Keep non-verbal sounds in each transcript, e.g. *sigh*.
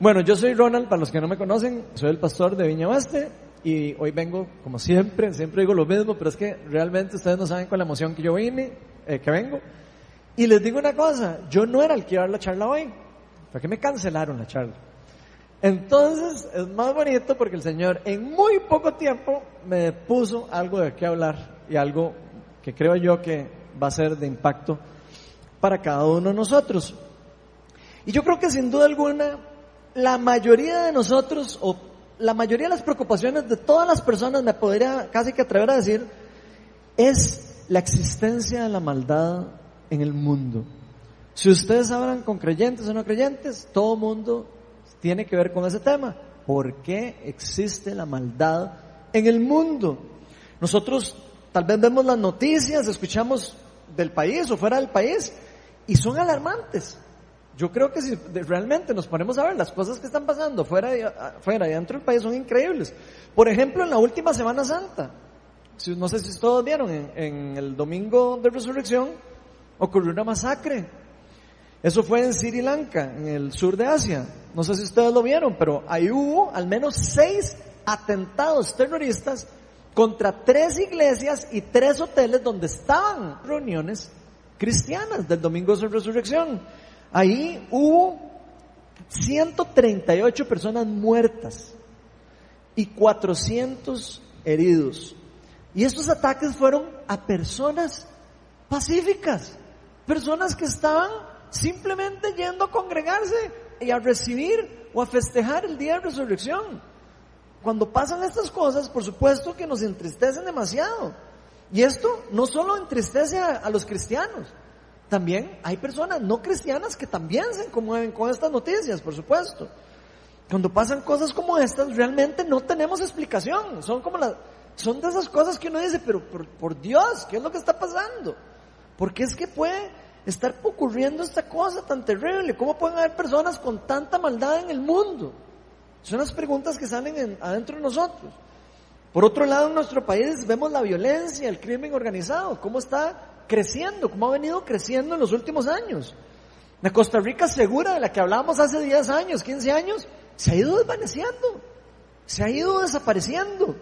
Bueno, yo soy Ronald, para los que no me conocen, soy el pastor de Viña Oeste y hoy vengo, como siempre, siempre digo lo mismo, pero es que realmente ustedes no saben con la emoción que yo vine, eh, que vengo. Y les digo una cosa, yo no era el que iba a dar la charla hoy, fue que me cancelaron la charla. Entonces es más bonito porque el Señor en muy poco tiempo me puso algo de qué hablar y algo que creo yo que va a ser de impacto para cada uno de nosotros. Y yo creo que sin duda alguna la mayoría de nosotros, o la mayoría de las preocupaciones de todas las personas, me podría casi que atrever a decir, es la existencia de la maldad en el mundo. Si ustedes hablan con creyentes o no creyentes, todo mundo tiene que ver con ese tema. ¿Por qué existe la maldad en el mundo? Nosotros tal vez vemos las noticias, escuchamos del país o fuera del país y son alarmantes. Yo creo que si realmente nos ponemos a ver las cosas que están pasando fuera y, dentro del país son increíbles. Por ejemplo, en la última Semana Santa, no sé si todos vieron, en, el domingo de resurrección ocurrió una masacre. Eso fue en Sri Lanka, en el sur de Asia. No sé si ustedes lo vieron, pero ahí hubo al menos seis atentados terroristas contra tres iglesias y tres hoteles donde estaban reuniones cristianas del domingo de resurrección. Ahí hubo 138 personas muertas y 400 heridos. Y estos ataques fueron a personas pacíficas, personas que estaban simplemente yendo a congregarse y a recibir o a festejar el día de resurrección. Cuando pasan estas cosas, por supuesto que nos entristecen demasiado. Y esto no solo entristece a, a los cristianos, también hay personas no cristianas que también se conmueven con estas noticias, por supuesto. Cuando pasan cosas como estas, realmente no tenemos explicación. Son como las, son de esas cosas que uno dice, pero por, Dios, ¿qué es lo que está pasando? ¿Por qué es que puede estar ocurriendo esta cosa tan terrible? ¿Cómo pueden haber personas con tanta maldad en el mundo? Son las preguntas que salen adentro de nosotros. Por otro lado, en nuestro país vemos la violencia, el crimen organizado, cómo está creciendo, como ha venido creciendo en los últimos años. La Costa Rica segura de la que hablábamos hace 10 años, 15 años, se ha ido desvaneciendo, se ha ido desapareciendo.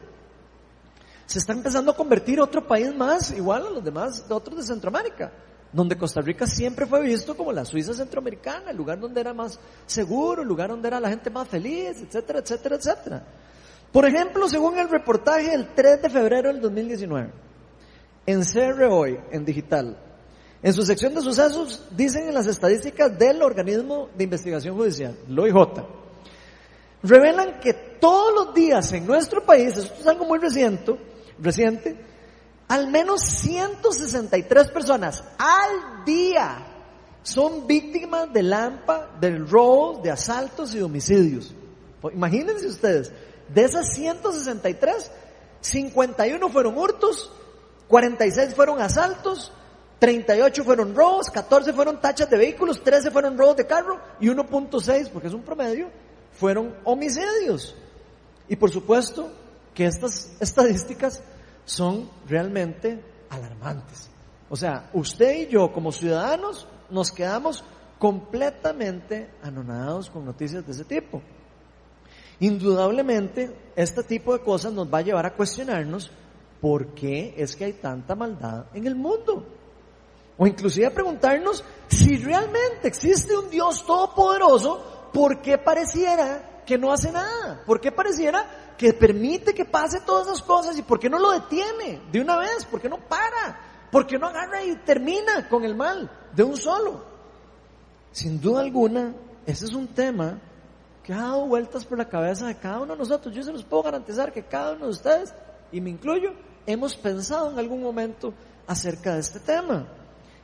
Se está empezando a convertir otro país más igual a los demás, de otros de Centroamérica, donde Costa Rica siempre fue visto como la Suiza centroamericana, el lugar donde era más seguro, el lugar donde era la gente más feliz, etcétera, etcétera, etcétera. Por ejemplo, según el reportaje del 3 de febrero del 2019, en CR Hoy, en digital, en su sección de sucesos, dicen en las estadísticas del organismo de investigación judicial, el OIJ, revelan que todos los días en nuestro país, esto es algo muy reciente, reciente, al menos 163 personas al día son víctimas de lampa, del robo, de asaltos y de homicidios. Imagínense ustedes, de esas 163, 51 fueron hurtos, 46 fueron asaltos, 38 fueron robos, 14 fueron tachas de vehículos, 13 fueron robos de carro y 1.6, porque es un promedio, fueron homicidios. Y por supuesto que estas estadísticas son realmente alarmantes. O sea, usted y yo como ciudadanos nos quedamos completamente anonadados con noticias de ese tipo. Indudablemente, este tipo de cosas nos va a llevar a cuestionarnos ¿por qué es que hay tanta maldad en el mundo? O inclusive preguntarnos si realmente existe un Dios todopoderoso, ¿por qué pareciera que no hace nada? ¿Por qué pareciera que permite que pase todas esas cosas y por qué no lo detiene de una vez? ¿Por qué no para? ¿Por qué no agarra y termina con el mal de un solo? Sin duda alguna, ese es un tema que ha dado vueltas por la cabeza de cada uno de nosotros. Yo se los puedo garantizar que cada uno de ustedes y me incluyo, hemos pensado en algún momento acerca de este tema,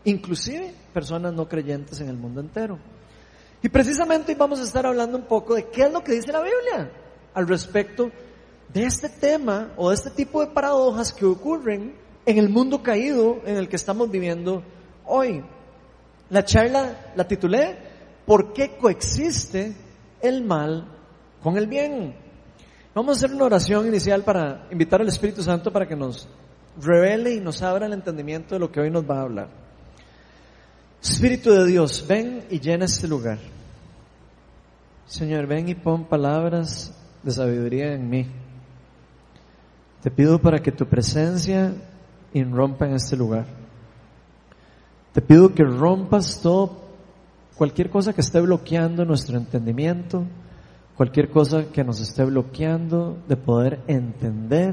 inclusive personas no creyentes en el mundo entero. Y precisamente hoy vamos a estar hablando un poco de qué es lo que dice la Biblia al respecto de este tema o de este tipo de paradojas que ocurren en el mundo caído en el que estamos viviendo hoy. La charla la titulé ¿Por qué coexiste el mal con el bien? Vamos a hacer una oración inicial para invitar al Espíritu Santo para que nos revele y nos abra el entendimiento de lo que hoy nos va a hablar. Espíritu de Dios, ven y llena este lugar. Señor, ven y pon palabras de sabiduría en mí. Te pido para que tu presencia irrompa en este lugar. Te pido que rompas todo, cualquier cosa que esté bloqueando nuestro entendimiento, cualquier cosa que nos esté bloqueando de poder entender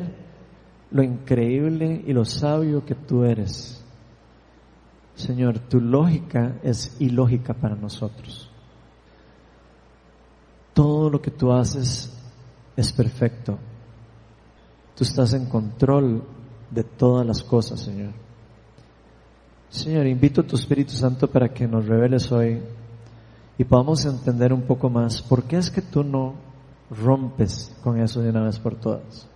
lo increíble y lo sabio que tú eres. Señor, tu lógica es ilógica para nosotros. Todo lo que tú haces es perfecto. Tú estás en control de todas las cosas, Señor. Señor, invito a tu Espíritu Santo para que nos reveles hoy y podamos entender un poco más por qué es que tú no rompes con eso de una vez por todas.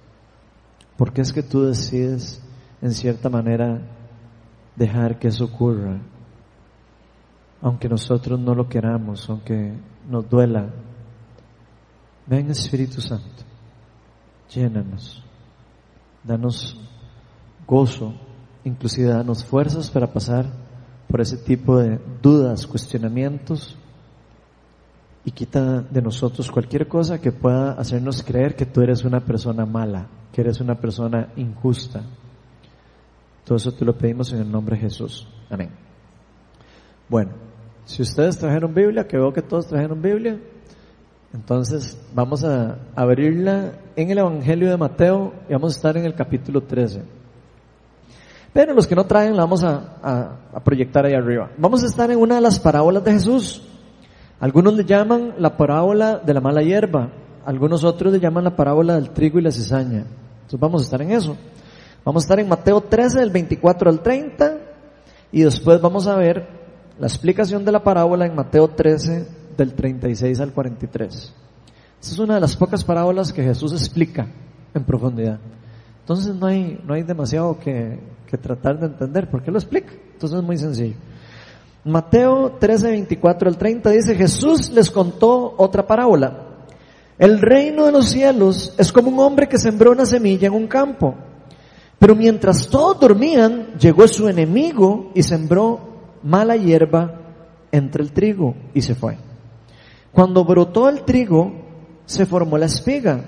¿Por qué es que tú decides, en cierta manera, dejar que eso ocurra? Aunque nosotros no lo queramos, aunque nos duela. Ven Espíritu Santo, llénanos, danos gozo, inclusive danos fuerzas para pasar por ese tipo de dudas, cuestionamientos y quita de nosotros cualquier cosa que pueda hacernos creer que tú eres una persona mala, que eres una persona injusta. Todo eso te lo pedimos en el nombre de Jesús. Amén. Bueno, si ustedes trajeron Biblia, que veo que todos trajeron Biblia, entonces vamos a abrirla en el Evangelio de Mateo y vamos a estar en el capítulo 13. Pero los que no traen la vamos a, a proyectar ahí arriba. Vamos a estar en una de las parábolas de Jesús. Algunos le llaman la parábola de la mala hierba, algunos otros le llaman la parábola del trigo y la cizaña. Entonces vamos a estar en eso. Vamos a estar en Mateo 13 del 24 al 30 y después vamos a ver la explicación de la parábola en Mateo 13 del 36 al 43. Esta es una de las pocas parábolas que Jesús explica en profundidad. Entonces no hay, no hay demasiado que, que tratar de entender, porque lo explica. Entonces es muy sencillo. Mateo 13, 24 al 30 dice, Jesús les contó otra parábola. El reino de los cielos es como un hombre que sembró una semilla en un campo. Pero mientras todos dormían, llegó su enemigo y sembró mala hierba entre el trigo y se fue. Cuando brotó el trigo, se formó la espiga.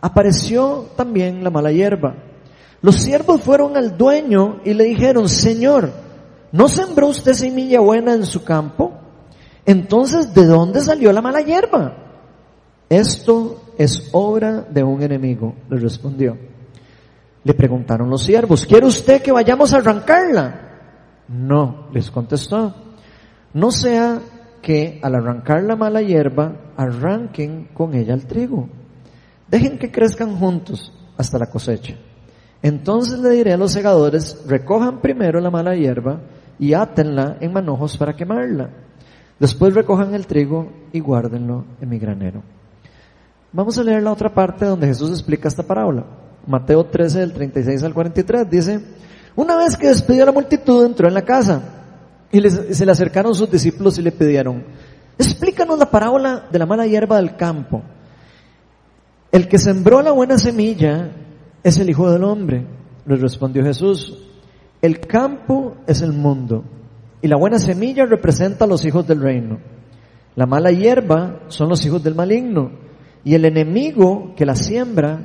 Apareció también la mala hierba. Los siervos fueron al dueño y le dijeron, Señor, ¿No sembró usted semilla buena en su campo? Entonces, ¿de dónde salió la mala hierba? Esto es obra de un enemigo, le respondió. Le preguntaron los siervos, ¿quiere usted que vayamos a arrancarla? No, les contestó. No sea que al arrancar la mala hierba, arranquen con ella el trigo. Dejen que crezcan juntos hasta la cosecha. Entonces le diré a los segadores, recojan primero la mala hierba y átenla en manojos para quemarla. Después recojan el trigo y guárdenlo en mi granero. Vamos a leer la otra parte donde Jesús explica esta parábola. Mateo 13 del 36 al 43 dice, una vez que despidió a la multitud entró en la casa y se le acercaron sus discípulos y le pidieron, explícanos la parábola de la mala hierba del campo. El que sembró la buena semilla es el Hijo del Hombre, le respondió Jesús. El campo es el mundo y la buena semilla representa a los hijos del reino. La mala hierba son los hijos del maligno y el enemigo que la siembra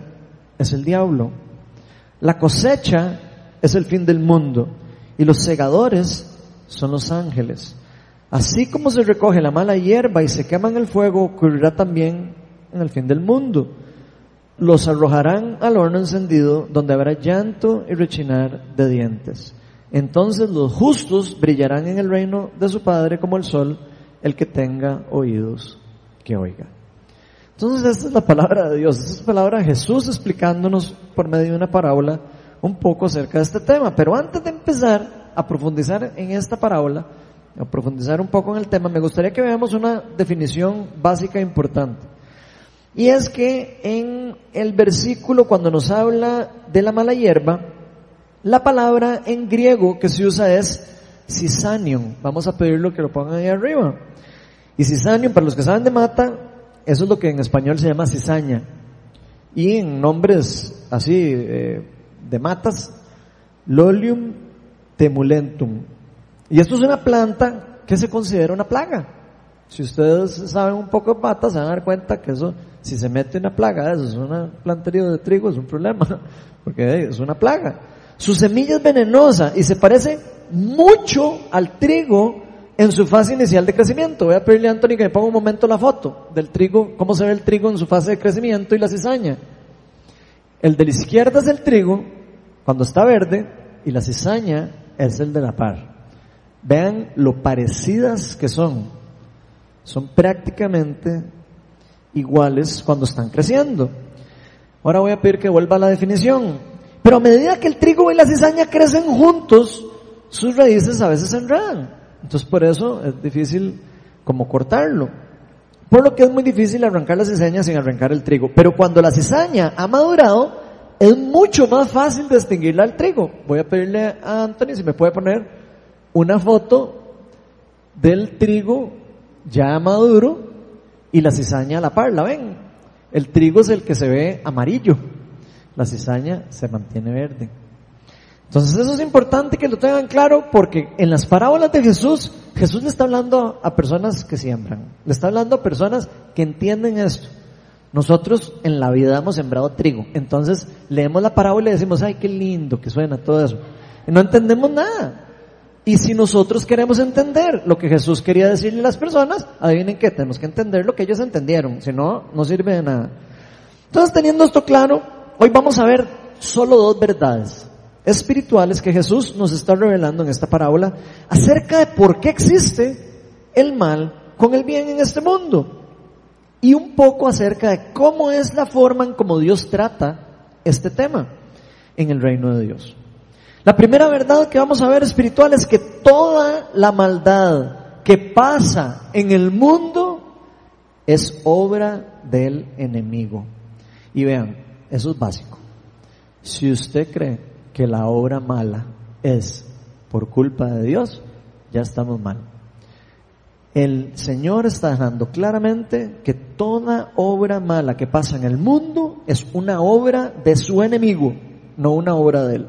es el diablo. La cosecha es el fin del mundo y los segadores son los ángeles. Así como se recoge la mala hierba y se quema en el fuego, ocurrirá también en el fin del mundo los arrojarán al horno encendido donde habrá llanto y rechinar de dientes. Entonces los justos brillarán en el reino de su Padre como el sol, el que tenga oídos que oiga. Entonces esta es la palabra de Dios, esta es la palabra de Jesús explicándonos por medio de una parábola un poco acerca de este tema. Pero antes de empezar a profundizar en esta parábola, a profundizar un poco en el tema, me gustaría que veamos una definición básica e importante. Y es que en el versículo cuando nos habla de la mala hierba, la palabra en griego que se usa es cisanium. Vamos a pedirlo que lo pongan ahí arriba. Y cisanium, para los que saben de mata, eso es lo que en español se llama cizaña. Y en nombres así eh, de matas, lolium temulentum. Y esto es una planta que se considera una plaga. Si ustedes saben un poco de patas, se van a dar cuenta que eso, si se mete una plaga, eso es una plantería de trigo, es un problema, *laughs* porque es una plaga. Su semilla es venenosa y se parece mucho al trigo en su fase inicial de crecimiento. Voy a pedirle a Anthony que me ponga un momento la foto del trigo, cómo se ve el trigo en su fase de crecimiento y la cizaña. El de la izquierda es el trigo, cuando está verde, y la cizaña es el de la par. Vean lo parecidas que son. Son prácticamente iguales cuando están creciendo. Ahora voy a pedir que vuelva a la definición. Pero a medida que el trigo y la cizaña crecen juntos, sus raíces a veces se enredan. Entonces por eso es difícil como cortarlo. Por lo que es muy difícil arrancar la cizaña sin arrancar el trigo. Pero cuando la cizaña ha madurado, es mucho más fácil distinguirla al trigo. Voy a pedirle a Anthony si me puede poner una foto del trigo ya maduro y la cizaña a la par, ¿la ven? El trigo es el que se ve amarillo, la cizaña se mantiene verde. Entonces eso es importante que lo tengan claro porque en las parábolas de Jesús, Jesús le está hablando a personas que siembran, le está hablando a personas que entienden esto. Nosotros en la vida hemos sembrado trigo, entonces leemos la parábola y decimos, ay, qué lindo que suena todo eso. Y no entendemos nada. Y si nosotros queremos entender lo que Jesús quería decirle a las personas, adivinen qué, tenemos que entender lo que ellos entendieron, si no, no sirve de nada. Entonces teniendo esto claro, hoy vamos a ver solo dos verdades espirituales que Jesús nos está revelando en esta parábola acerca de por qué existe el mal con el bien en este mundo y un poco acerca de cómo es la forma en cómo Dios trata este tema en el reino de Dios. La primera verdad que vamos a ver espiritual es que toda la maldad que pasa en el mundo es obra del enemigo. Y vean, eso es básico. Si usted cree que la obra mala es por culpa de Dios, ya estamos mal. El Señor está dejando claramente que toda obra mala que pasa en el mundo es una obra de su enemigo, no una obra de él.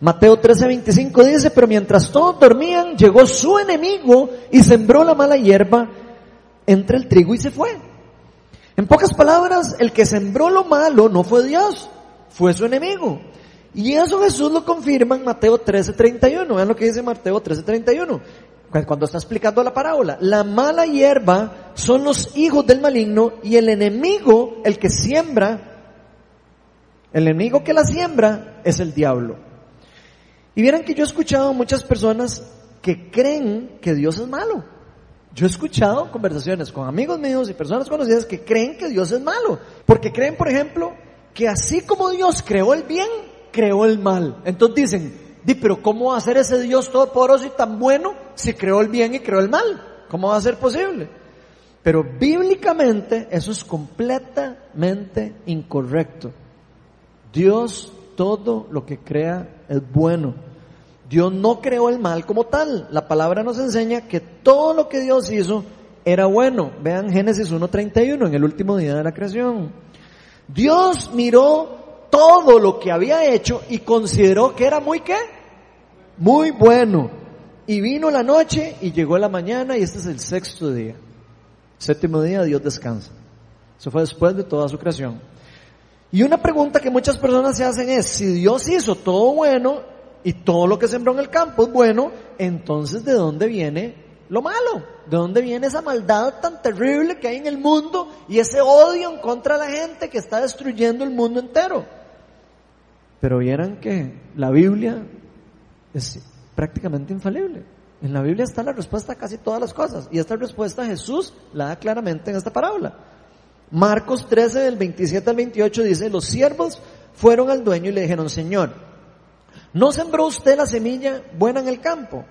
Mateo 13:25 dice, pero mientras todos dormían, llegó su enemigo y sembró la mala hierba entre el trigo y se fue. En pocas palabras, el que sembró lo malo no fue Dios, fue su enemigo. Y eso Jesús lo confirma en Mateo 13:31. Vean lo que dice Mateo 13:31. Cuando está explicando la parábola. La mala hierba son los hijos del maligno y el enemigo, el que siembra, el enemigo que la siembra es el diablo. Y vieran que yo he escuchado muchas personas que creen que Dios es malo. Yo he escuchado conversaciones con amigos míos y personas conocidas que creen que Dios es malo. Porque creen, por ejemplo, que así como Dios creó el bien, creó el mal. Entonces dicen, di, pero ¿cómo va a ser ese Dios todopoderoso y tan bueno si creó el bien y creó el mal? ¿Cómo va a ser posible? Pero bíblicamente eso es completamente incorrecto. Dios todo lo que crea es bueno. Dios no creó el mal como tal. La palabra nos enseña que todo lo que Dios hizo era bueno. Vean Génesis 1.31, en el último día de la creación. Dios miró todo lo que había hecho y consideró que era muy qué? Muy bueno. Y vino la noche y llegó la mañana y este es el sexto día. Séptimo día Dios descansa. Eso fue después de toda su creación. Y una pregunta que muchas personas se hacen es, si Dios hizo todo bueno y todo lo que sembró en el campo es bueno, entonces ¿de dónde viene lo malo? ¿De dónde viene esa maldad tan terrible que hay en el mundo y ese odio en contra de la gente que está destruyendo el mundo entero? Pero vieran que la Biblia es prácticamente infalible. En la Biblia está la respuesta a casi todas las cosas. Y esta respuesta Jesús la da claramente en esta parábola. Marcos 13 del 27 al 28 dice, los siervos fueron al dueño y le dijeron, Señor, ¿no sembró usted la semilla buena en el campo?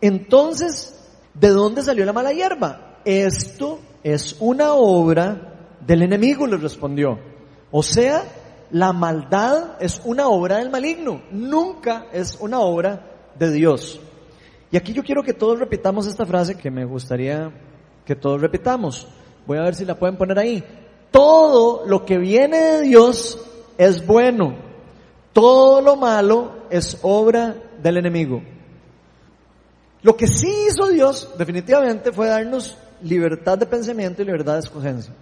Entonces, ¿de dónde salió la mala hierba? Esto es una obra del enemigo, le respondió. O sea, la maldad es una obra del maligno, nunca es una obra de Dios. Y aquí yo quiero que todos repitamos esta frase que me gustaría que todos repitamos. Voy a ver si la pueden poner ahí. Todo lo que viene de Dios es bueno. Todo lo malo es obra del enemigo. Lo que sí hizo Dios definitivamente fue darnos libertad de pensamiento y libertad de escogencia.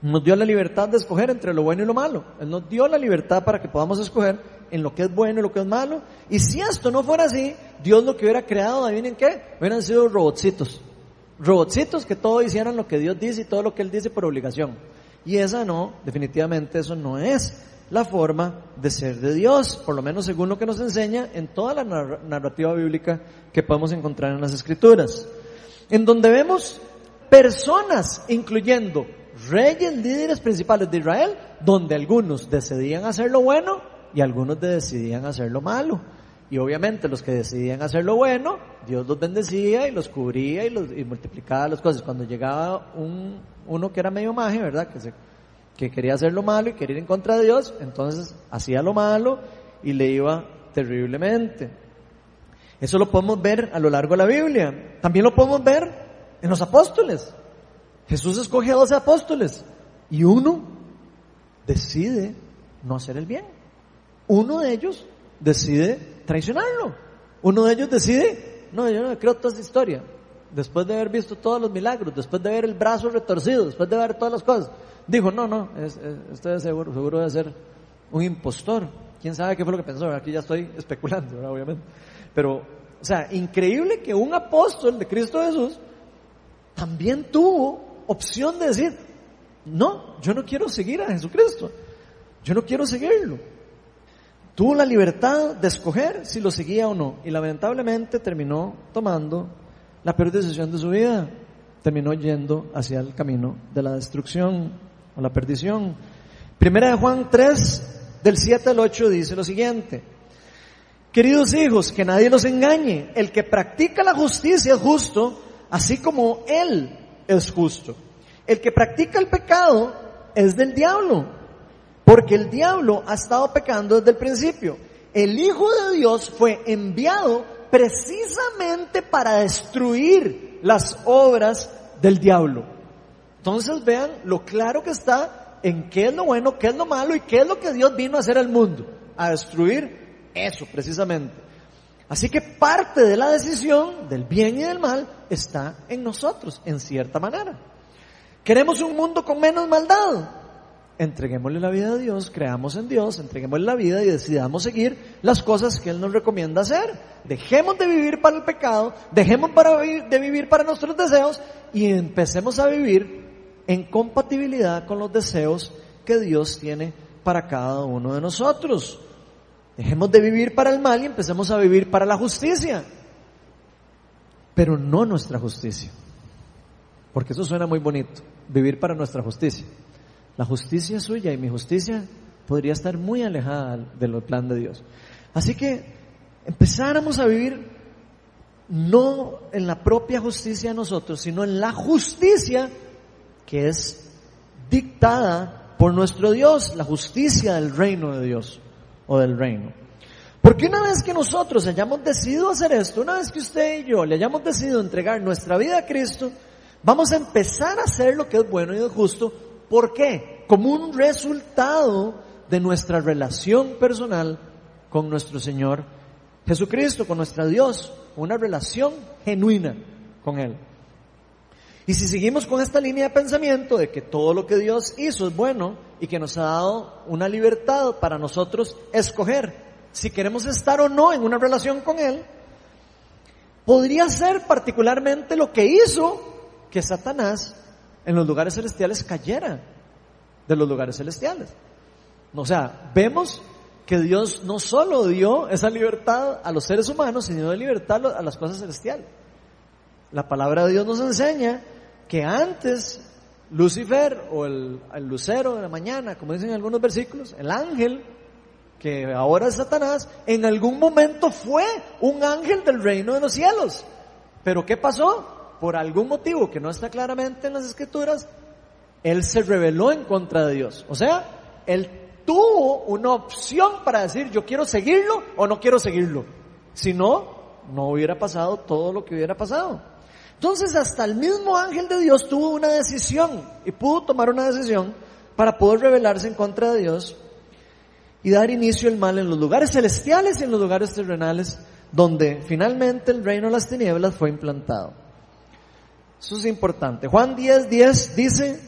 Nos dio la libertad de escoger entre lo bueno y lo malo. Él nos dio la libertad para que podamos escoger en lo que es bueno y lo que es malo. Y si esto no fuera así, Dios lo que hubiera creado, adivinen qué, hubieran sido robotcitos. Robotcitos que todo hicieran lo que Dios dice y todo lo que Él dice por obligación. Y esa no, definitivamente eso no es la forma de ser de Dios, por lo menos según lo que nos enseña en toda la narrativa bíblica que podemos encontrar en las Escrituras. En donde vemos personas, incluyendo reyes, líderes principales de Israel, donde algunos decidían hacer lo bueno y algunos decidían hacer lo malo. Y obviamente los que decidían hacer lo bueno, Dios los bendecía y los cubría y, los, multiplicaba las cosas. Cuando llegaba un, uno que era medio maje, ¿verdad? Que, se, que quería hacer lo malo y quería ir en contra de Dios, entonces hacía lo malo y le iba terriblemente. Eso lo podemos ver a lo largo de la Biblia. También lo podemos ver en los apóstoles. Jesús escoge a 12 apóstoles y uno decide no hacer el bien. Uno de ellos decide traicionarlo. Uno de ellos decide, no, yo no creo toda esta historia. Después de haber visto todos los milagros, después de ver el brazo retorcido, después de ver todas las cosas, dijo, no, no, es, es, seguro, seguro de ser un impostor. ¿Quién sabe qué fue lo que pensó? Aquí ya estoy especulando, obviamente. Pero, o sea, increíble que un apóstol de Cristo Jesús también tuvo opción de decir, no, yo no quiero seguir a Jesucristo, yo no quiero seguirlo. Tuvo la libertad de escoger si lo seguía o no y lamentablemente terminó tomando la peor decisión de su vida, terminó yendo hacia el camino de la destrucción o la perdición. Primera de Juan 3, del 7 al 8 dice lo siguiente, queridos hijos, que nadie los engañe, el que practica la justicia es justo, así como Él es justo. El que practica el pecado es del diablo, porque el diablo ha estado pecando desde el principio. El Hijo de Dios fue enviado precisamente para destruir las obras del diablo. Entonces vean lo claro que está en qué es lo bueno, qué es lo malo y qué es lo que Dios vino a hacer al mundo, a destruir eso precisamente. Así que parte de la decisión del bien y del mal está en nosotros, en cierta manera. Queremos un mundo con menos maldad. Entreguémosle la vida a Dios, creamos en Dios, entreguémosle la vida y decidamos seguir las cosas que Él nos recomienda hacer. Dejemos de vivir para el pecado, dejemos de vivir para nuestros deseos y empecemos a vivir en compatibilidad con los deseos que Dios tiene para cada uno de nosotros. Dejemos de vivir para el mal y empecemos a vivir para la justicia. Pero no nuestra justicia. Porque eso suena muy bonito, vivir para nuestra justicia. La justicia suya y mi justicia podría estar muy alejada del plan de Dios. Así que empezáramos a vivir no en la propia justicia de nosotros, sino en la justicia que es dictada por nuestro Dios, la justicia del reino de Dios o del reino. Porque una vez que nosotros hayamos decidido hacer esto, una vez que usted y yo le hayamos decidido entregar nuestra vida a Cristo, vamos a empezar a hacer lo que es bueno y es justo. ¿Por qué? Como un resultado de nuestra relación personal con nuestro Señor Jesucristo, con nuestro Dios, una relación genuina con Él. Y si seguimos con esta línea de pensamiento de que todo lo que Dios hizo es bueno y que nos ha dado una libertad para nosotros escoger si queremos estar o no en una relación con Él, podría ser particularmente lo que hizo que Satanás en los lugares celestiales cayera de los lugares celestiales. O sea, vemos que Dios no solo dio esa libertad a los seres humanos, sino de libertad a las cosas celestiales. La palabra de Dios nos enseña que antes Lucifer o el, lucero de la mañana, como dicen algunos versículos, el ángel, que ahora es Satanás, en algún momento fue un ángel del reino de los cielos. Pero ¿qué pasó? Por algún motivo que no está claramente en las escrituras, él se rebeló en contra de Dios. O sea, él tuvo una opción para decir yo quiero seguirlo o no quiero seguirlo. Si no, no hubiera pasado todo lo que hubiera pasado. Entonces hasta el mismo ángel de Dios tuvo una decisión y pudo tomar una decisión para poder rebelarse en contra de Dios y dar inicio al mal en los lugares celestiales y en los lugares terrenales donde finalmente el reino de las tinieblas fue implantado. Eso es importante. Juan 10, 10 dice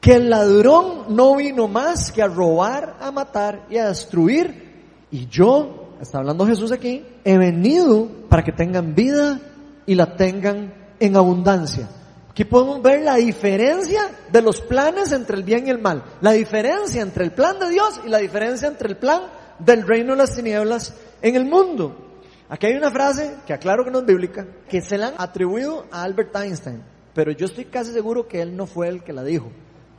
que el ladrón no vino más que a robar, a matar y a destruir. Y yo, está hablando Jesús aquí, he venido para que tengan vida y la tengan en abundancia. Aquí podemos ver la diferencia de los planes entre el bien y el mal. La diferencia entre el plan de Dios y la diferencia entre el plan del reino de las tinieblas en el mundo. Aquí hay una frase que aclaro que no es bíblica, que se la han atribuido a Albert Einstein, pero yo estoy casi seguro que él no fue el que la dijo.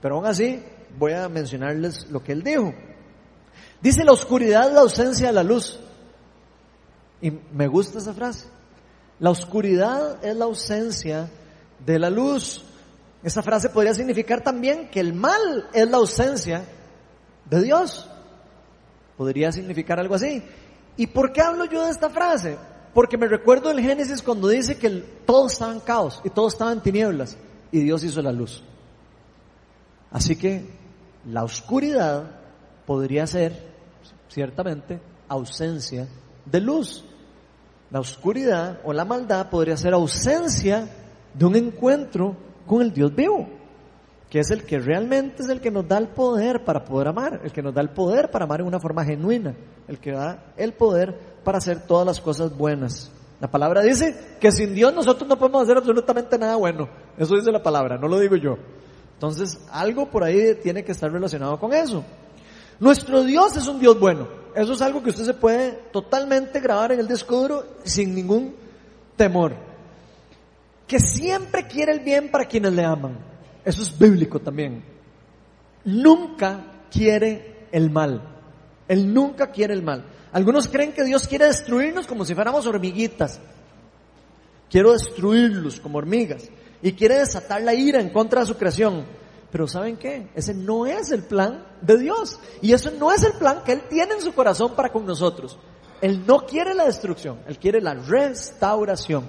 Pero aún así voy a mencionarles lo que él dijo. Dice la oscuridad la ausencia de la luz. Y me gusta esa frase. La oscuridad es la ausencia de la luz. Esa frase podría significar también que el mal es la ausencia de Dios. Podría significar algo así. ¿Y por qué hablo yo de esta frase? Porque me recuerdo el Génesis cuando dice que todo estaba en caos y todo estaba en tinieblas y Dios hizo la luz. Así que la oscuridad podría ser, ciertamente, ausencia de luz. La oscuridad o la maldad podría ser ausencia de un encuentro con el Dios vivo, que es el que realmente es el que nos da el poder para poder amar, el que nos da el poder para amar en una forma genuina, el que da el poder para hacer todas las cosas buenas. La palabra dice que sin Dios nosotros no podemos hacer absolutamente nada bueno. Eso dice la palabra, no lo digo yo. Entonces, algo por ahí tiene que estar relacionado con eso. Nuestro Dios es un Dios bueno. Eso es algo que usted se puede totalmente grabar en el disco duro sin ningún temor que siempre quiere el bien para quienes le aman. Eso es bíblico también. Nunca quiere el mal. Él nunca quiere el mal. Algunos creen que Dios quiere destruirnos como si fuéramos hormiguitas. Quiero destruirlos como hormigas. Y quiere desatar la ira en contra de su creación. Pero ¿saben qué? Ese no es el plan de Dios. Y eso no es el plan que Él tiene en su corazón para con nosotros. Él no quiere la destrucción, Él quiere la restauración.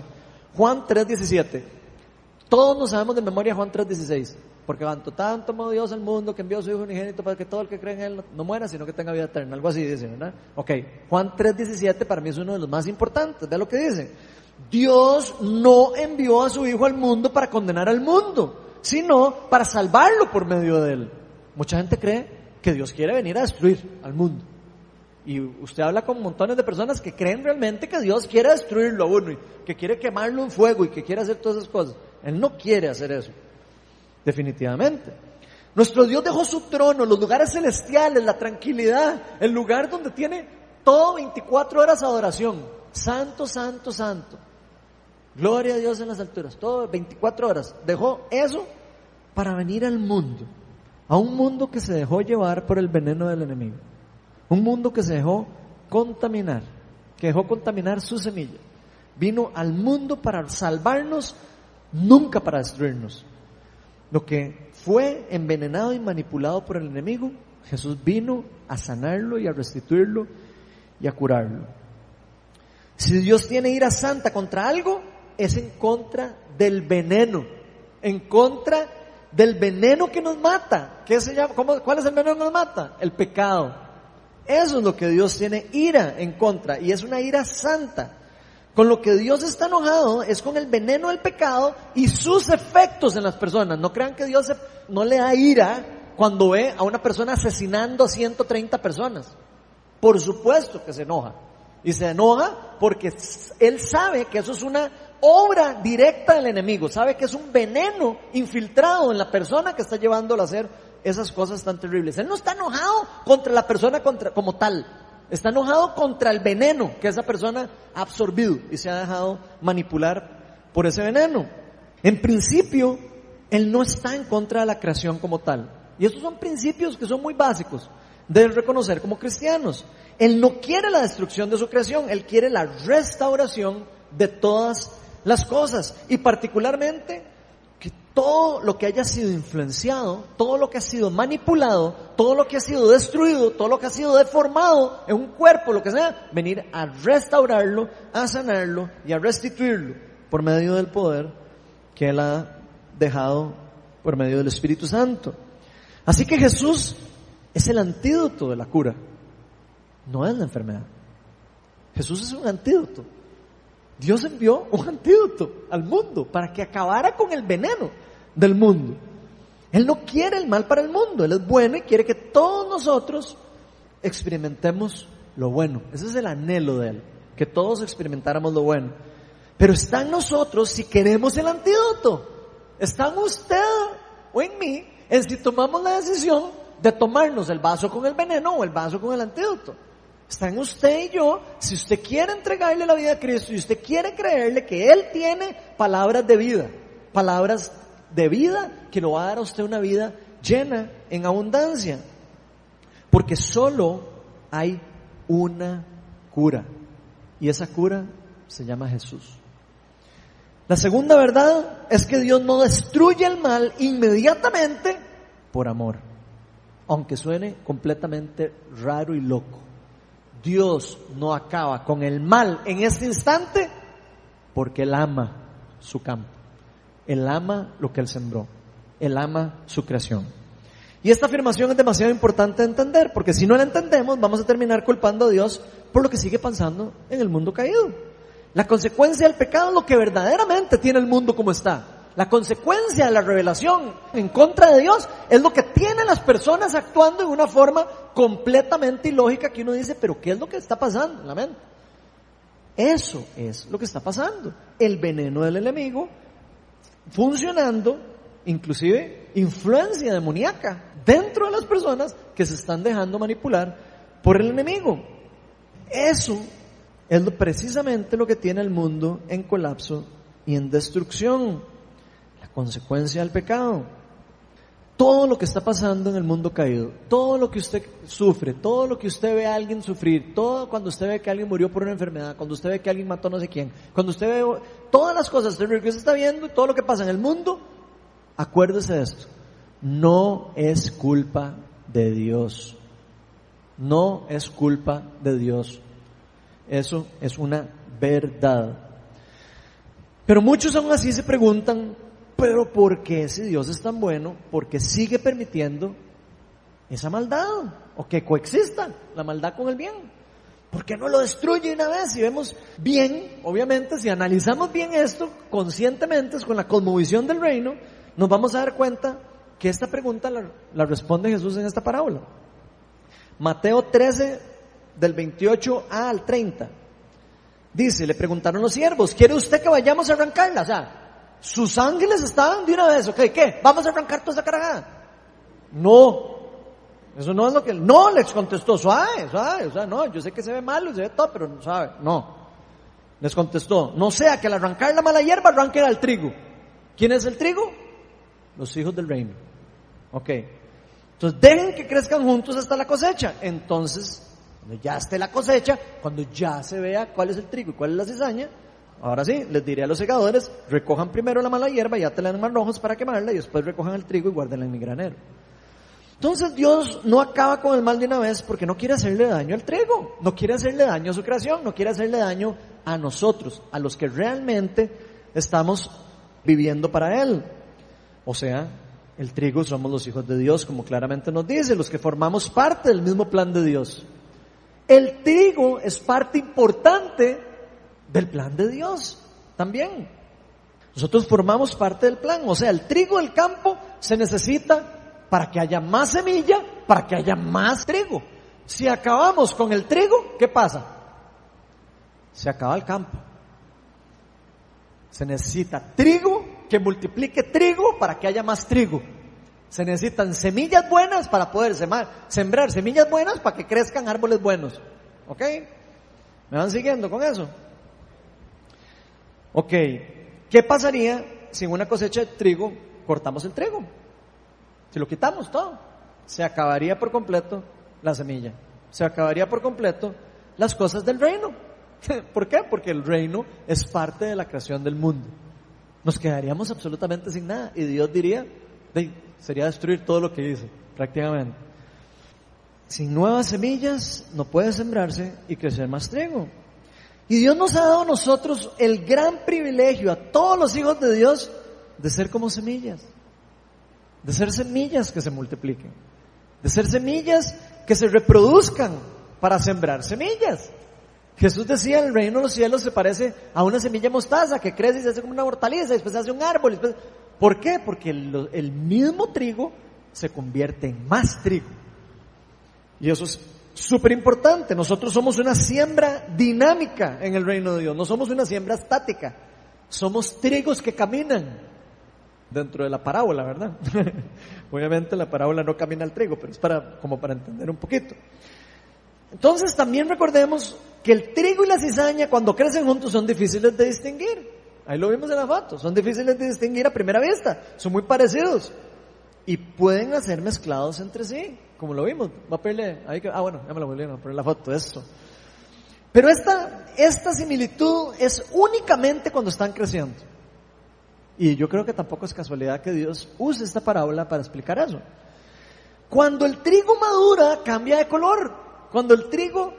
Juan 3.17. Todos nos sabemos de memoria Juan 3.16. Porque tanto, tanto amó Dios al mundo que envió a su Hijo unigénito para que todo el que cree en Él no, muera, sino que tenga vida eterna. Algo así dice, ¿verdad? Ok, Juan 3.17 para mí es uno de los más importantes. Ve lo que dice. Dios no envió a su Hijo al mundo para condenar al mundo, sino para salvarlo por medio de Él. Mucha gente cree que Dios quiere venir a destruir al mundo. Y usted habla con montones de personas que creen realmente que Dios quiere destruirlo a uno y que quiere quemarlo en fuego y que quiere hacer todas esas cosas. Él no quiere hacer eso. Definitivamente. Nuestro Dios dejó su trono, los lugares celestiales, la tranquilidad, el lugar donde tiene todo 24 horas de adoración. Santo, santo, santo. Gloria a Dios en las alturas. Todo 24 horas. Dejó eso para venir al mundo. A un mundo que se dejó llevar por el veneno del enemigo. Un mundo que se dejó contaminar, que dejó contaminar su semilla. Vino al mundo para salvarnos, nunca para destruirnos. Lo que fue envenenado y manipulado por el enemigo, Jesús vino a sanarlo y a restituirlo y a curarlo. Si Dios tiene ira santa contra algo, es en contra del veneno, en contra del veneno que nos mata. ¿Qué se llama? ¿Cuál es el veneno que nos mata? El pecado. Eso es lo que Dios tiene ira en contra y es una ira santa. Con lo que Dios está enojado es con el veneno del pecado y sus efectos en las personas. No crean que Dios no le da ira cuando ve a una persona asesinando a 130 personas. Por supuesto que se enoja. Y se enoja porque él sabe que eso es una obra directa del enemigo. Sabe que es un veneno infiltrado en la persona que está llevándolo a hacer esas cosas tan terribles. Él no está enojado contra la persona como tal. Está enojado contra el veneno que esa persona ha absorbido y se ha dejado manipular por ese veneno. En principio, él no está en contra de la creación como tal. Y estos son principios que son muy básicos de reconocer como cristianos. Él no quiere la destrucción de su creación, él quiere la restauración de todas las cosas. Y particularmente todo lo que haya sido influenciado, todo lo que ha sido manipulado, todo lo que ha sido destruido, todo lo que ha sido deformado en un cuerpo, lo que sea, venir a restaurarlo, a sanarlo y a restituirlo por medio del poder que Él ha dejado por medio del Espíritu Santo. Así que Jesús es el antídoto de la cura, no es la enfermedad. Jesús es un antídoto. Dios envió un antídoto al mundo para que acabara con el veneno del mundo. Él no quiere el mal para el mundo, Él es bueno y quiere que todos nosotros experimentemos lo bueno. Ese es el anhelo de Él, que todos experimentáramos lo bueno. Pero está en nosotros si queremos el antídoto. Está en usted o en mí en si tomamos la decisión de tomarnos el vaso con el veneno o el vaso con el antídoto. Está en usted y yo, si usted quiere entregarle la vida a Cristo y usted quiere creerle que Él tiene palabras de vida, palabras de vida que lo va a dar a usted una vida llena, en abundancia. Porque solo hay una cura. Y esa cura se llama Jesús. La segunda verdad es que Dios no destruye el mal inmediatamente por amor. Aunque suene completamente raro y loco. Dios no acaba con el mal en este instante porque Él ama su campo. Él ama lo que Él sembró. Él ama su creación. Y esta afirmación es demasiado importante de entender, porque si no la entendemos, vamos a terminar culpando a Dios por lo que sigue pasando en el mundo caído. La consecuencia del pecado es lo que verdaderamente tiene el mundo como está. La consecuencia de la revelación en contra de Dios es lo que tienen las personas actuando en una forma completamente ilógica que uno dice, pero ¿qué es lo que está pasando en la mente? Eso es lo que está pasando. El veneno del enemigo funcionando, inclusive influencia demoníaca dentro de las personas que se están dejando manipular por el enemigo. Eso es precisamente lo que tiene el mundo en colapso y en destrucción, consecuencia del pecado. Todo lo que está pasando en el mundo caído, todo lo que usted sufre, todo lo que usted ve a alguien sufrir, todo cuando usted ve que alguien murió por una enfermedad, cuando usted ve que alguien mató a no sé quién, cuando usted ve todas las cosas que usted está viendo, todo lo que pasa en el mundo, acuérdese de esto. No es culpa de Dios. No es culpa de Dios. Eso es una verdad. Pero muchos aún así se preguntan, pero ¿por qué si Dios es tan bueno? Porque sigue permitiendo esa maldad o que coexista la maldad con el bien. ¿Por qué no lo destruye una vez? Si vemos bien, obviamente, si analizamos bien esto conscientemente, con la cosmovisión del reino, nos vamos a dar cuenta que esta pregunta la, la responde Jesús en esta parábola. Mateo 13, del 28 al 30. Dice, le preguntaron los siervos, ¿quiere usted que vayamos a arrancarla? O sea, sus ángeles estaban de una vez, ¿ok? ¿Qué? ¿Vamos a arrancar toda esa cargada? No. Eso no es lo que... No, les contestó, suave, suave, o sea, no, yo sé que se ve malo, se ve todo, pero no sabe, no. Les contestó, no sea que al arrancar la mala hierba arranquen al trigo. ¿Quién es el trigo? Los hijos del reino. Ok. Entonces dejen que crezcan juntos hasta la cosecha. Entonces cuando ya esté la cosecha, cuando ya se vea cuál es el trigo y cuál es la cizaña, ahora sí, les diré a los segadores, recojan primero la mala hierba, ya te la dan rojos para quemarla y después recojan el trigo y guárdenla en mi granero. Entonces Dios no acaba con el mal de una vez porque no quiere hacerle daño al trigo, no quiere hacerle daño a su creación, no quiere hacerle daño a nosotros, a los que realmente estamos viviendo para Él. O sea, el trigo somos los hijos de Dios, como claramente nos dice, los que formamos parte del mismo plan de Dios. El trigo es parte importante del plan de Dios también. Nosotros formamos parte del plan, o sea, el trigo del campo se necesita para que haya más semilla, para que haya más trigo. Si acabamos con el trigo, ¿qué pasa? Se acaba el campo. Se necesita trigo que multiplique trigo para que haya más trigo. Se necesitan semillas buenas para poder sembrar semillas buenas para que crezcan árboles buenos. ¿Ok? ¿Me van siguiendo con eso? Ok. ¿Qué pasaría si en una cosecha de trigo cortamos el trigo? Si lo quitamos todo, se acabaría por completo la semilla. Se acabaría por completo las cosas del reino. *laughs* ¿Por qué? Porque el reino es parte de la creación del mundo. Nos quedaríamos absolutamente sin nada. Y Dios diría, sería destruir todo lo que hizo, prácticamente. Sin nuevas semillas no puede sembrarse y crecer más trigo. Y Dios nos ha dado a nosotros el gran privilegio, a todos los hijos de Dios, de ser como semillas. De ser semillas que se multipliquen. De ser semillas que se reproduzcan para sembrar semillas. Jesús decía, el reino de los cielos se parece a una semilla mostaza que crece y se hace como una hortaliza, después se hace un árbol. ¿Por qué? Porque el, el mismo trigo se convierte en más trigo. Y eso es súper importante. Nosotros somos una siembra dinámica en el reino de Dios, no somos una siembra estática. Somos trigos que caminan dentro de la parábola, ¿verdad? *laughs* Obviamente la parábola no camina al trigo, pero es para, como para entender un poquito. Entonces también recordemos que el trigo y la cizaña cuando crecen juntos son difíciles de distinguir. Ahí lo vimos en la foto, son difíciles de distinguir a primera vista, son muy parecidos y pueden ser mezclados entre sí, como lo vimos. Va a ponerle, ahí ah bueno, ya me lo volvieron a la foto, esto. Pero esta, esta similitud es únicamente cuando están creciendo. Y yo creo que tampoco es casualidad que Dios use esta parábola para explicar eso. Cuando el trigo madura, cambia de color. Cuando el trigo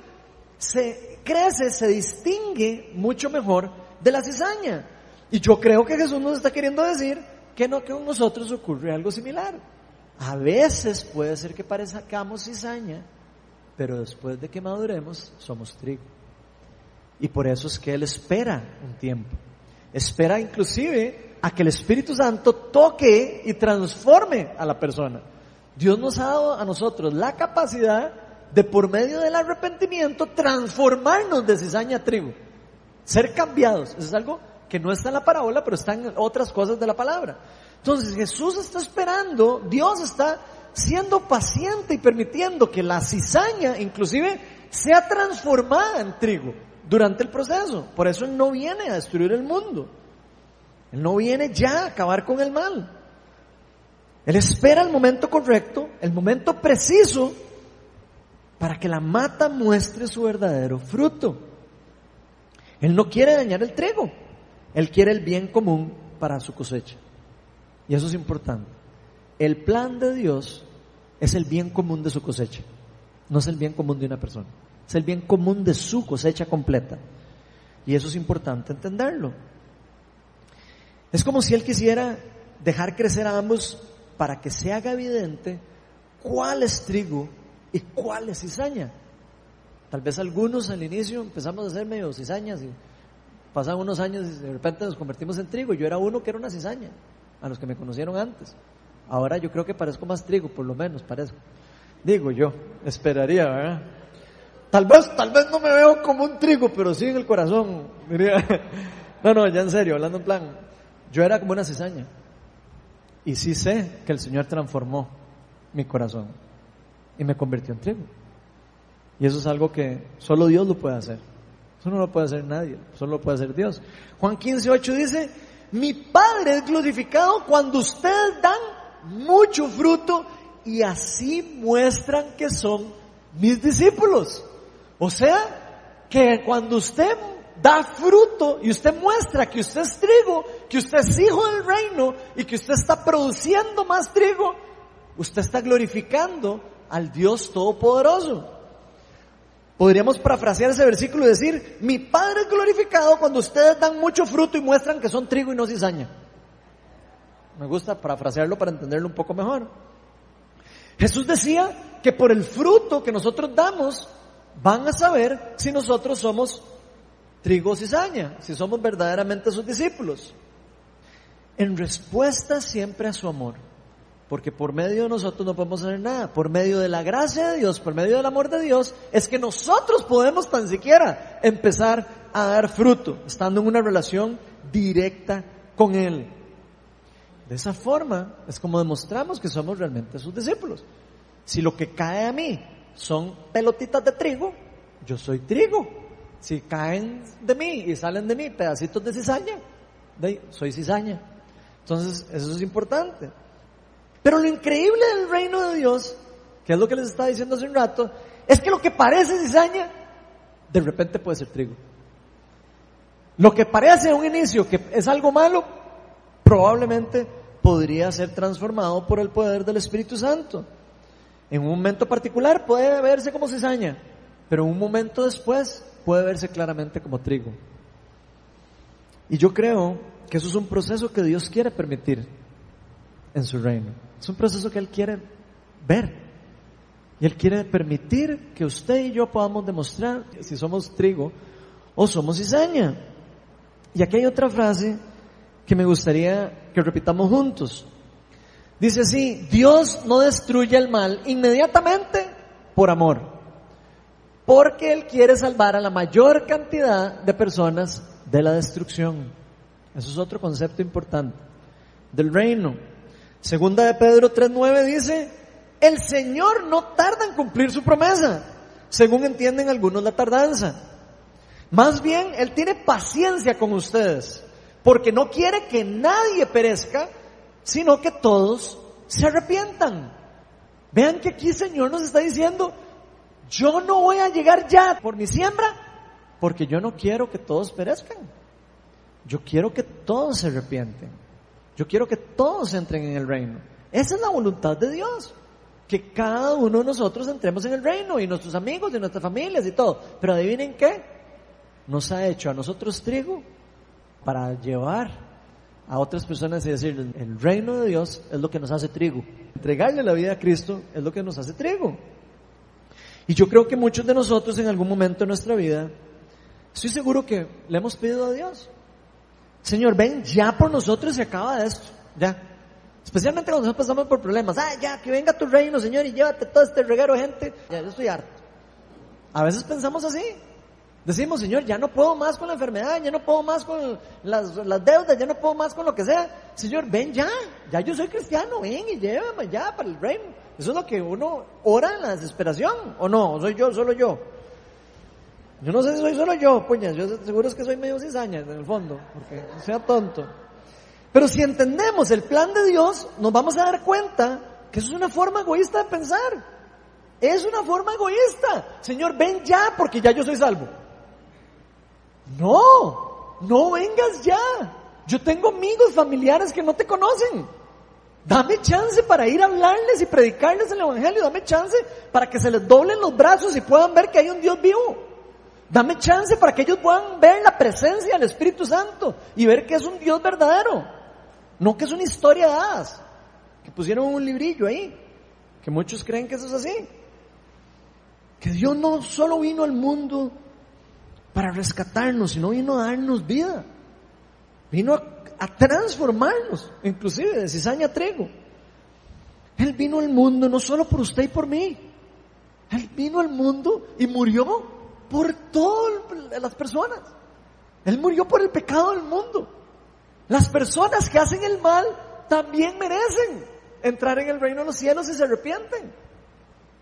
se crece, se distingue mucho mejor de la cizaña. Y yo creo que Jesús nos está queriendo decir que no que con nosotros ocurre algo similar. A veces puede ser que parezcamos cizaña, pero después de que maduremos somos trigo. Y por eso es que Él espera un tiempo. Espera inclusive a que el Espíritu Santo toque y transforme a la persona. Dios nos ha dado a nosotros la capacidad de por medio del arrepentimiento transformarnos de cizaña a trigo, ser cambiados. Eso es algo que no está en la parábola, pero está en otras cosas de la palabra. Entonces Jesús está esperando, Dios está siendo paciente y permitiendo que la cizaña inclusive sea transformada en trigo durante el proceso. Por eso Él no viene a destruir el mundo. Él no viene ya a acabar con el mal. Él espera el momento correcto, el momento preciso para que la mata muestre su verdadero fruto. Él no quiere dañar el trigo, él quiere el bien común para su cosecha. Y eso es importante. El plan de Dios es el bien común de su cosecha, no es el bien común de una persona, es el bien común de su cosecha completa. Y eso es importante entenderlo. Es como si Él quisiera dejar crecer a ambos para que se haga evidente cuál es trigo ¿Y cuál es cizaña? Tal vez algunos al inicio empezamos a hacer medio cizañas y pasan unos años y de repente nos convertimos en trigo. Yo era uno que era una cizaña, a los que me conocieron antes. Ahora yo creo que parezco más trigo, por lo menos parezco. Digo yo, esperaría, ¿verdad? Tal vez, tal vez no me veo como un trigo, pero sí en el corazón. Diría. *laughs* No, no, ya en serio, hablando en plan. Yo era como una cizaña. Y sí sé que el Señor transformó mi corazón y me convirtió en trigo. Y eso es algo que solo Dios lo puede hacer. Eso no lo puede hacer nadie, solo lo puede hacer Dios. Juan 15, 8 dice, mi Padre es glorificado cuando ustedes dan mucho fruto y así muestran que son mis discípulos. O sea, que cuando usted da fruto y usted muestra que usted es trigo, que usted es hijo del reino y que usted está produciendo más trigo, usted está glorificando al Dios Todopoderoso. Podríamos parafrasear ese versículo y decir, mi Padre es glorificado cuando ustedes dan mucho fruto y muestran que son trigo y no cizaña. Me gusta parafrasearlo para entenderlo un poco mejor. Jesús decía que por el fruto que nosotros damos van a saber si nosotros somos trigo o cizaña, si somos verdaderamente sus discípulos. En respuesta siempre a su amor. Porque por medio de nosotros no podemos hacer nada. Por medio de la gracia de Dios, por medio del amor de Dios, es que nosotros podemos tan siquiera empezar a dar fruto, estando en una relación directa con Él. De esa forma es como demostramos que somos realmente sus discípulos. Si lo que cae a mí son pelotitas de trigo, yo soy trigo. Si caen de mí y salen de mí pedacitos de cizaña, soy cizaña. Entonces, eso es importante. Pero lo increíble del reino de Dios, que es lo que les estaba diciendo hace un rato, es que lo que parece cizaña, de repente puede ser trigo. Lo que parece un inicio que es algo malo, probablemente podría ser transformado por el poder del Espíritu Santo. En un momento particular puede verse como cizaña, pero un momento después puede verse claramente como trigo. Y yo creo que eso es un proceso que Dios quiere permitir en su reino. Es un proceso que Él quiere ver. Y Él quiere permitir que usted y yo podamos demostrar si somos trigo o somos cizaña. Y aquí hay otra frase que me gustaría que repitamos juntos. Dice así, Dios no destruye el mal inmediatamente por amor, porque Él quiere salvar a la mayor cantidad de personas de la destrucción. Eso es otro concepto importante del reino. Segunda de Pedro 3.9 dice, el Señor no tarda en cumplir su promesa, según entienden algunos la tardanza. Más bien, Él tiene paciencia con ustedes, porque no quiere que nadie perezca, sino que todos se arrepientan. Vean que aquí el Señor nos está diciendo, yo no voy a llegar ya por mi siembra, porque yo no quiero que todos perezcan. Yo quiero que todos se arrepienten. Yo quiero que todos entren en el reino. Esa es la voluntad de Dios. Que cada uno de nosotros entremos en el reino y nuestros amigos y nuestras familias y todo. Pero adivinen qué? Nos ha hecho a nosotros trigo para llevar a otras personas y decir, el reino de Dios es lo que nos hace trigo. Entregarle la vida a Cristo es lo que nos hace trigo. Y yo creo que muchos de nosotros en algún momento de nuestra vida, estoy seguro que le hemos pedido a Dios, Señor, ven ya por nosotros y acaba de esto, ya. Especialmente cuando nosotros pasamos por problemas. Ah, ya, que venga tu reino, Señor, y llévate todo este reguero gente. Ya, yo estoy harto. A veces pensamos así. Decimos, Señor, ya no puedo más con la enfermedad, ya no puedo más con las, las, deudas, ya no puedo más con lo que sea. Señor, ven ya, ya yo soy cristiano, ven y llévame ya para el reino. Eso es lo que uno ora en la desesperación, ¿o no? ¿O soy yo, solo yo? Yo no sé si soy solo yo, puñas, yo seguro es que soy medio cizaña en el fondo, porque no sea tonto. Pero si entendemos el plan de Dios, nos vamos a dar cuenta que eso es una forma egoísta de pensar. Es una forma egoísta. Señor, ven ya porque ya yo soy salvo. No, no vengas ya. Yo tengo amigos familiares que no te conocen. Dame chance para ir a hablarles y predicarles el Evangelio. Dame chance para que se les doblen los brazos y puedan ver que hay un Dios vivo. Dame chance para que ellos puedan ver la presencia del Espíritu Santo y ver que es un Dios verdadero. No que es una historia de. Que pusieron un librillo ahí. Que muchos creen que eso es así. Que Dios no solo vino al mundo para rescatarnos, sino vino a darnos vida. Vino a, transformarnos, inclusive de cizaña a trigo. Él vino al mundo no solo por usted y por mí. Él vino al mundo y murió por todas las personas. Él murió por el pecado del mundo. Las personas que hacen el mal también merecen entrar en el reino de los cielos y se arrepienten.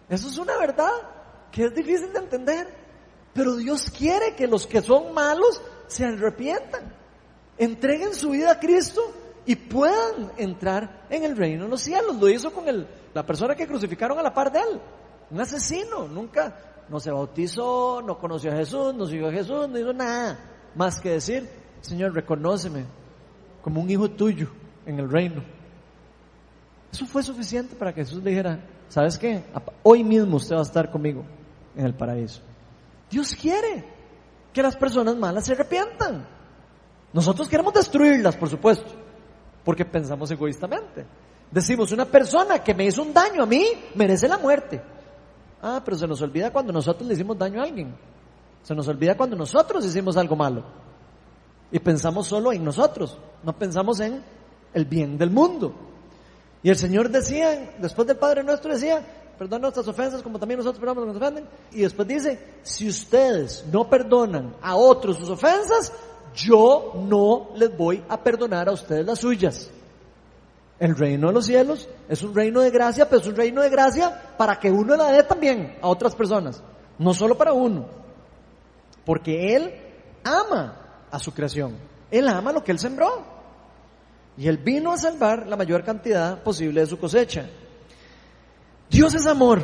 Eso es una verdad que es difícil de entender. Pero Dios quiere que los que son malos se arrepientan, entreguen su vida a Cristo y puedan entrar en el reino de los cielos. Lo hizo con el, la persona que crucificaron a la par de él, un asesino, nunca no se bautizó, no conoció a Jesús, no siguió a Jesús, no hizo nada más que decir, Señor, reconóceme como un hijo tuyo en el reino. Eso fue suficiente para que Jesús le dijera, ¿sabes qué? Hoy mismo usted va a estar conmigo en el paraíso. Dios quiere que las personas malas se arrepientan. Nosotros queremos destruirlas, por supuesto, porque pensamos egoístamente. Decimos, una persona que me hizo un daño a mí merece la muerte. Ah, pero se nos olvida cuando nosotros le hicimos daño a alguien. Se nos olvida cuando nosotros hicimos algo malo. Y pensamos solo en nosotros, no pensamos en el bien del mundo. Y el Señor decía, después del Padre nuestro decía, perdona nuestras ofensas como también nosotros perdonamos a los que nos ofenden. Y después dice, si ustedes no perdonan a otros sus ofensas, yo no les voy a perdonar a ustedes las suyas. El reino de los cielos es un reino de gracia, pero es un reino de gracia para que uno la dé también a otras personas, no solo para uno. Porque Él ama a su creación, Él ama lo que Él sembró. Y Él vino a salvar la mayor cantidad posible de su cosecha. Dios es amor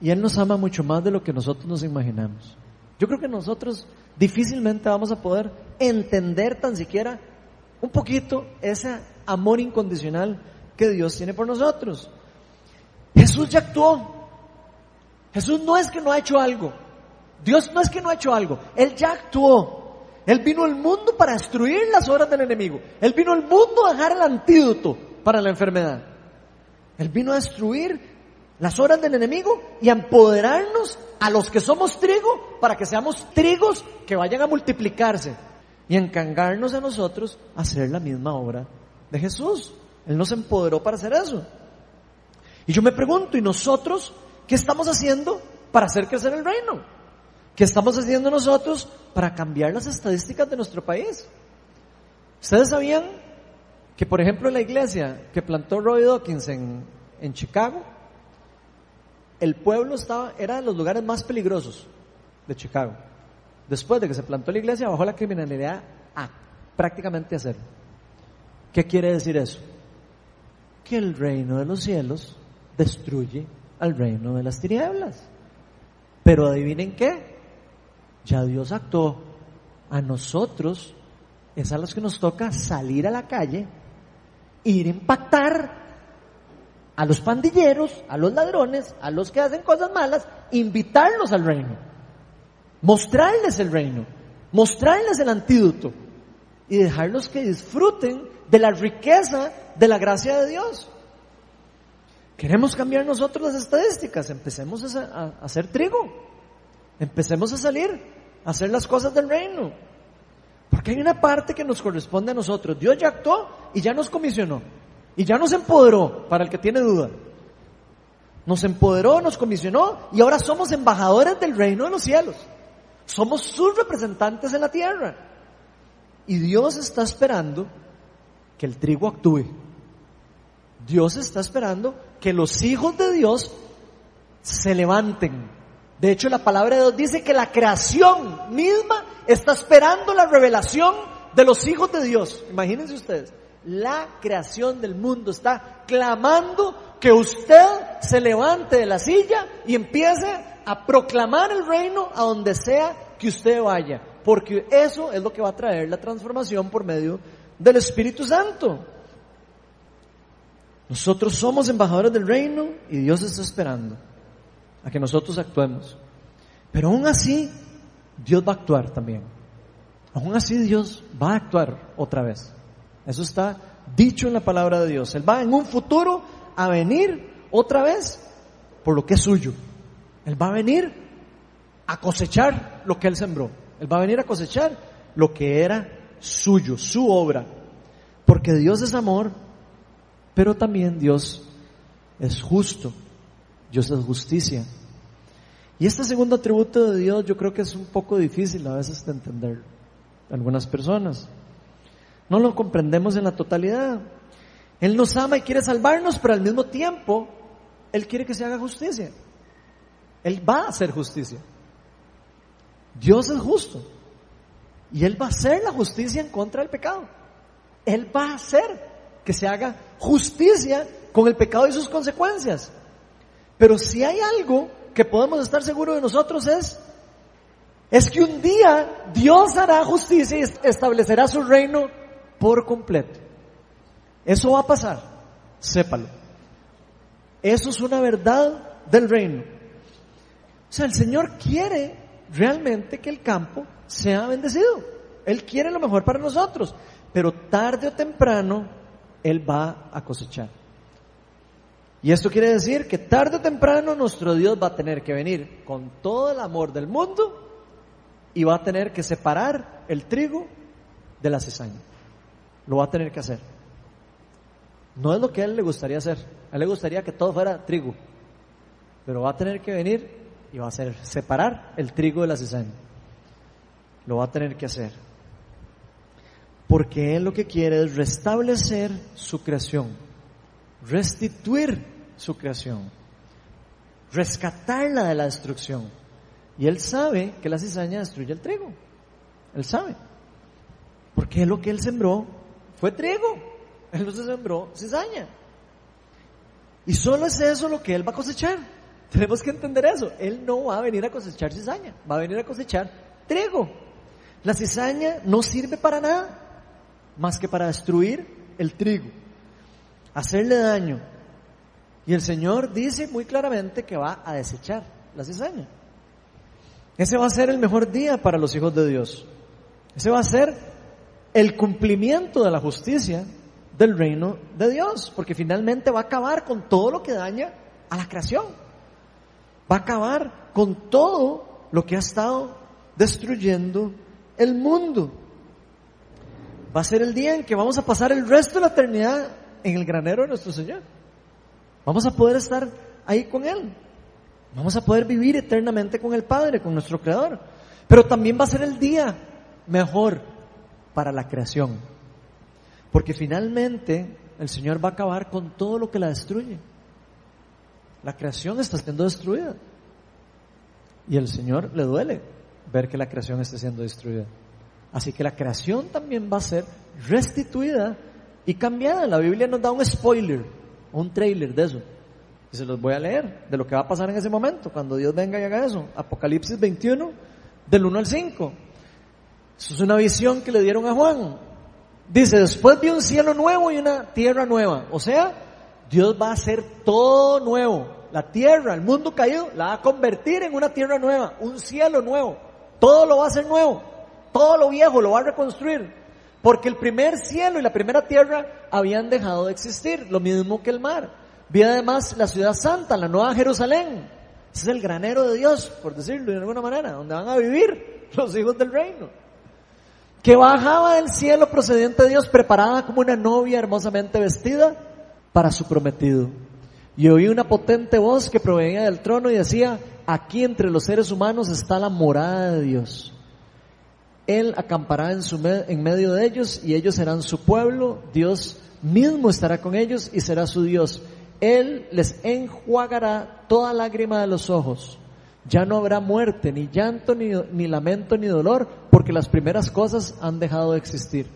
y Él nos ama mucho más de lo que nosotros nos imaginamos. Yo creo que nosotros difícilmente vamos a poder entender tan siquiera un poquito ese amor incondicional que Dios tiene por nosotros. Jesús ya actuó. Jesús no es que no ha hecho algo. Dios no es que no ha hecho algo. Él ya actuó. Él vino al mundo para destruir las obras del enemigo. Él vino al mundo a dejar el antídoto para la enfermedad. Él vino a destruir las obras del enemigo y a empoderarnos a los que somos trigo para que seamos trigos que vayan a multiplicarse y encargarnos a nosotros hacer la misma obra de Jesús. Él nos empoderó para hacer eso. Y yo me pregunto, ¿y nosotros qué estamos haciendo para hacer crecer el reino? ¿Qué estamos haciendo nosotros para cambiar las estadísticas de nuestro país? ¿Ustedes sabían que, por ejemplo, la iglesia que plantó Roy Dawkins en, en Chicago, el pueblo estaba, era de los lugares más peligrosos de Chicago. Después de que se plantó la iglesia, bajó la criminalidad a prácticamente a cero. ¿Qué quiere decir eso? Que el reino de los cielos destruye al reino de las tinieblas. Pero adivinen qué, ya Dios actuó. A nosotros es a los que nos toca salir a la calle, ir a impactar a los pandilleros, a los ladrones, a los que hacen cosas malas, invitarlos al reino, mostrarles el reino, mostrarles el antídoto y dejarlos que disfruten de la riqueza de la gracia de Dios. Queremos cambiar nosotros las estadísticas, empecemos a, hacer trigo, empecemos a salir, a hacer las cosas del reino. Porque hay una parte que nos corresponde a nosotros. Dios ya actuó y ya nos comisionó. Y ya nos empoderó, para el que tiene duda. Nos empoderó, nos comisionó y ahora somos embajadores del reino de los cielos. Somos sus representantes en la tierra. Y Dios está esperando que el trigo actúe. Dios está esperando que los hijos de Dios se levanten. De hecho, la palabra de Dios dice que la creación misma está esperando la revelación de los hijos de Dios. Imagínense ustedes la creación del mundo está clamando que usted se levante de la silla y empiece a proclamar el reino a donde sea que usted vaya, porque eso es lo que va a traer la transformación por medio del Espíritu Santo. Nosotros somos embajadores del reino y Dios está esperando a que nosotros actuemos. Pero aún así, Dios va a actuar también. Aún así, Dios va a actuar otra vez. Eso está dicho en la palabra de Dios. Él va en un futuro a venir otra vez por lo que es suyo. Él va a venir a cosechar lo que él sembró. Él va a venir a cosechar lo que era suyo, su obra. Porque Dios es amor, pero también Dios es justo. Dios es justicia. Y este segundo atributo de Dios yo creo que es un poco difícil a veces de entender algunas personas. No lo comprendemos en la totalidad. Él nos ama y quiere salvarnos, pero al mismo tiempo Él quiere que se haga justicia. Él va a hacer justicia. Dios es justo. Y Él va a hacer la justicia en contra del pecado. Él va a hacer que se haga justicia con el pecado y sus consecuencias. Pero si hay algo que podemos estar seguros de nosotros es, es que un día Dios hará justicia y establecerá su reino por completo. Eso va a pasar, sépalo. Eso es una verdad del reino. O sea, el Señor quiere realmente que el campo sea bendecido. Él quiere lo mejor para nosotros, pero tarde o temprano Él va a cosechar. Y esto quiere decir que tarde o temprano nuestro Dios va a tener que venir con todo el amor del mundo y va a tener que separar el trigo de la cizaña lo va a tener que hacer. No es lo que a él le gustaría hacer. A él le gustaría que todo fuera trigo. Pero va a tener que venir y va a hacer separar el trigo de la cizaña. Lo va a tener que hacer. Porque él lo que quiere es restablecer su creación, restituir su creación, rescatarla de la destrucción. Y él sabe que la cizaña destruye el trigo. Él sabe. Porque lo que él sembró fue trigo. Él no se sembró cizaña. Y solo es eso lo que Él va a cosechar. Tenemos que entender eso. Él no va a venir a cosechar cizaña, va a venir a cosechar trigo. La cizaña no sirve para nada más que para destruir el trigo, hacerle daño. Y el Señor dice muy claramente que va a desechar la cizaña. Ese va a ser el mejor día para los hijos de Dios. Ese va a ser el cumplimiento de la justicia del reino de Dios, porque finalmente va a acabar con todo lo que daña a la creación. Va a acabar con todo lo que ha estado destruyendo el mundo. Va a ser el día en que vamos a pasar el resto de la eternidad en el granero de nuestro Señor. Vamos a poder estar ahí con Él. Vamos a poder vivir eternamente con el Padre, con nuestro Creador. Pero también va a ser el día mejor para la creación. Porque finalmente el Señor va a acabar con todo lo que la destruye. La creación está siendo destruida. Y al Señor le duele ver que la creación esté siendo destruida. Así que la creación también va a ser restituida y cambiada. La Biblia nos da un spoiler, un trailer de eso. Y se los voy a leer, de lo que va a pasar en ese momento, cuando Dios venga y haga eso. Apocalipsis 21, del 1 al 5. Eso es una visión que le dieron a Juan. Dice, después de un cielo nuevo y una tierra nueva. O sea, Dios va a hacer todo nuevo. La tierra, el mundo caído, la va a convertir en una tierra nueva, un cielo nuevo. Todo lo va a hacer nuevo. Todo lo viejo lo va a reconstruir. Porque el primer cielo y la primera tierra habían dejado de existir, lo mismo que el mar. Vi además la ciudad santa, la nueva Jerusalén. Ese es el granero de Dios, por decirlo de alguna manera, donde van a vivir *laughs* los hijos del reino. Que bajaba del cielo procediente de Dios, preparada como una novia hermosamente vestida para su prometido. Y oí una potente voz que provenía del trono y decía, aquí entre los seres humanos está la morada de Dios. Él acampará en, su en medio de ellos y ellos serán su pueblo, Dios mismo estará con ellos y será su Dios. Él les enjuagará toda lágrima de los ojos. Ya no habrá muerte, ni llanto, ni, ni, lamento, ni dolor, porque las primeras cosas han dejado de existir.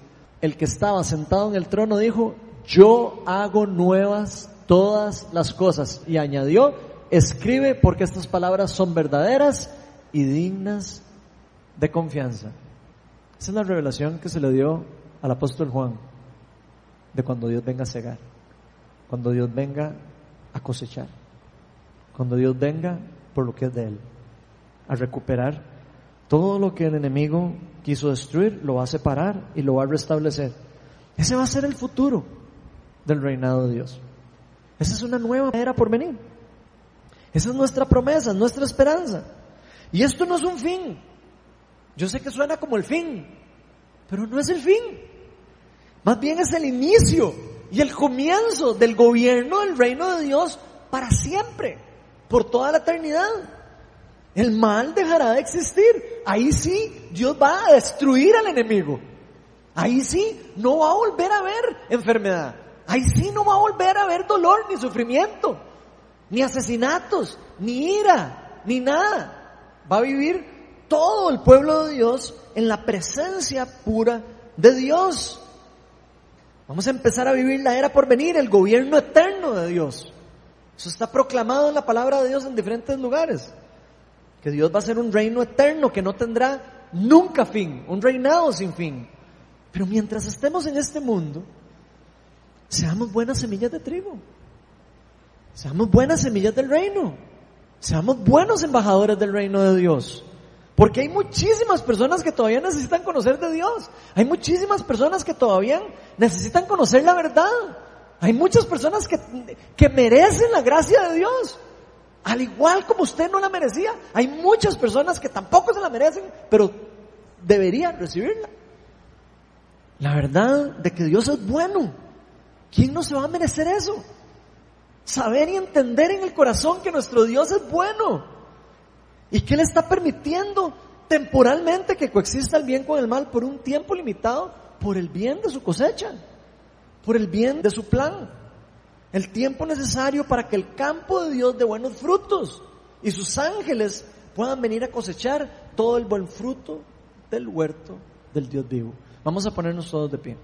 El que estaba sentado en el trono dijo, yo hago nuevas todas las cosas. Y añadió, escribe porque estas palabras son verdaderas y dignas de confianza. Esa es la revelación que se le dio al apóstol Juan de cuando Dios venga a cegar, cuando Dios venga a cosechar, cuando Dios venga por lo que es de Él, a recuperar todo lo que el enemigo quiso destruir, lo va a separar y lo va a restablecer. Ese va a ser el futuro del reinado de Dios. Esa es una nueva era por venir. Esa es nuestra promesa, nuestra esperanza. Y esto no es un fin. Yo sé que suena como el fin, pero no es el fin. Más bien es el inicio y el comienzo del gobierno del reino de Dios para siempre, por toda la eternidad. El mal dejará de existir. Ahí sí, Dios va a destruir al enemigo. Ahí sí, no va a volver a haber enfermedad. Ahí sí no va a volver a haber dolor ni sufrimiento, ni asesinatos, ni ira, ni nada. Va a vivir todo el pueblo de Dios en la presencia pura de Dios. Vamos a empezar a vivir la era por venir, el gobierno eterno de Dios. Eso está proclamado en la palabra de Dios en diferentes lugares. Que Dios va a ser un reino eterno que no tendrá nunca fin, un reinado sin fin. Pero mientras estemos en este mundo, Seamos buenas semillas de trigo. Seamos buenas semillas del reino. Seamos buenos embajadores del reino de Dios. Porque hay muchísimas personas que todavía necesitan conocer de Dios. Hay muchísimas personas que todavía necesitan conocer la verdad. Hay muchas personas que, que merecen la gracia de Dios. Al igual como usted no la merecía, hay muchas personas que tampoco se la merecen, pero deberían recibirla. La verdad de que Dios es bueno ¿Quién no se va a merecer eso? Saber y entender en el corazón que nuestro Dios es bueno y que Él está permitiendo temporalmente que coexista el bien con el mal por un tiempo limitado por el bien de su cosecha, por el bien de su plan. El tiempo necesario para que el campo de Dios dé buenos frutos y sus ángeles puedan venir a cosechar todo el buen fruto del huerto del Dios vivo. Vamos a ponernos todos de pie.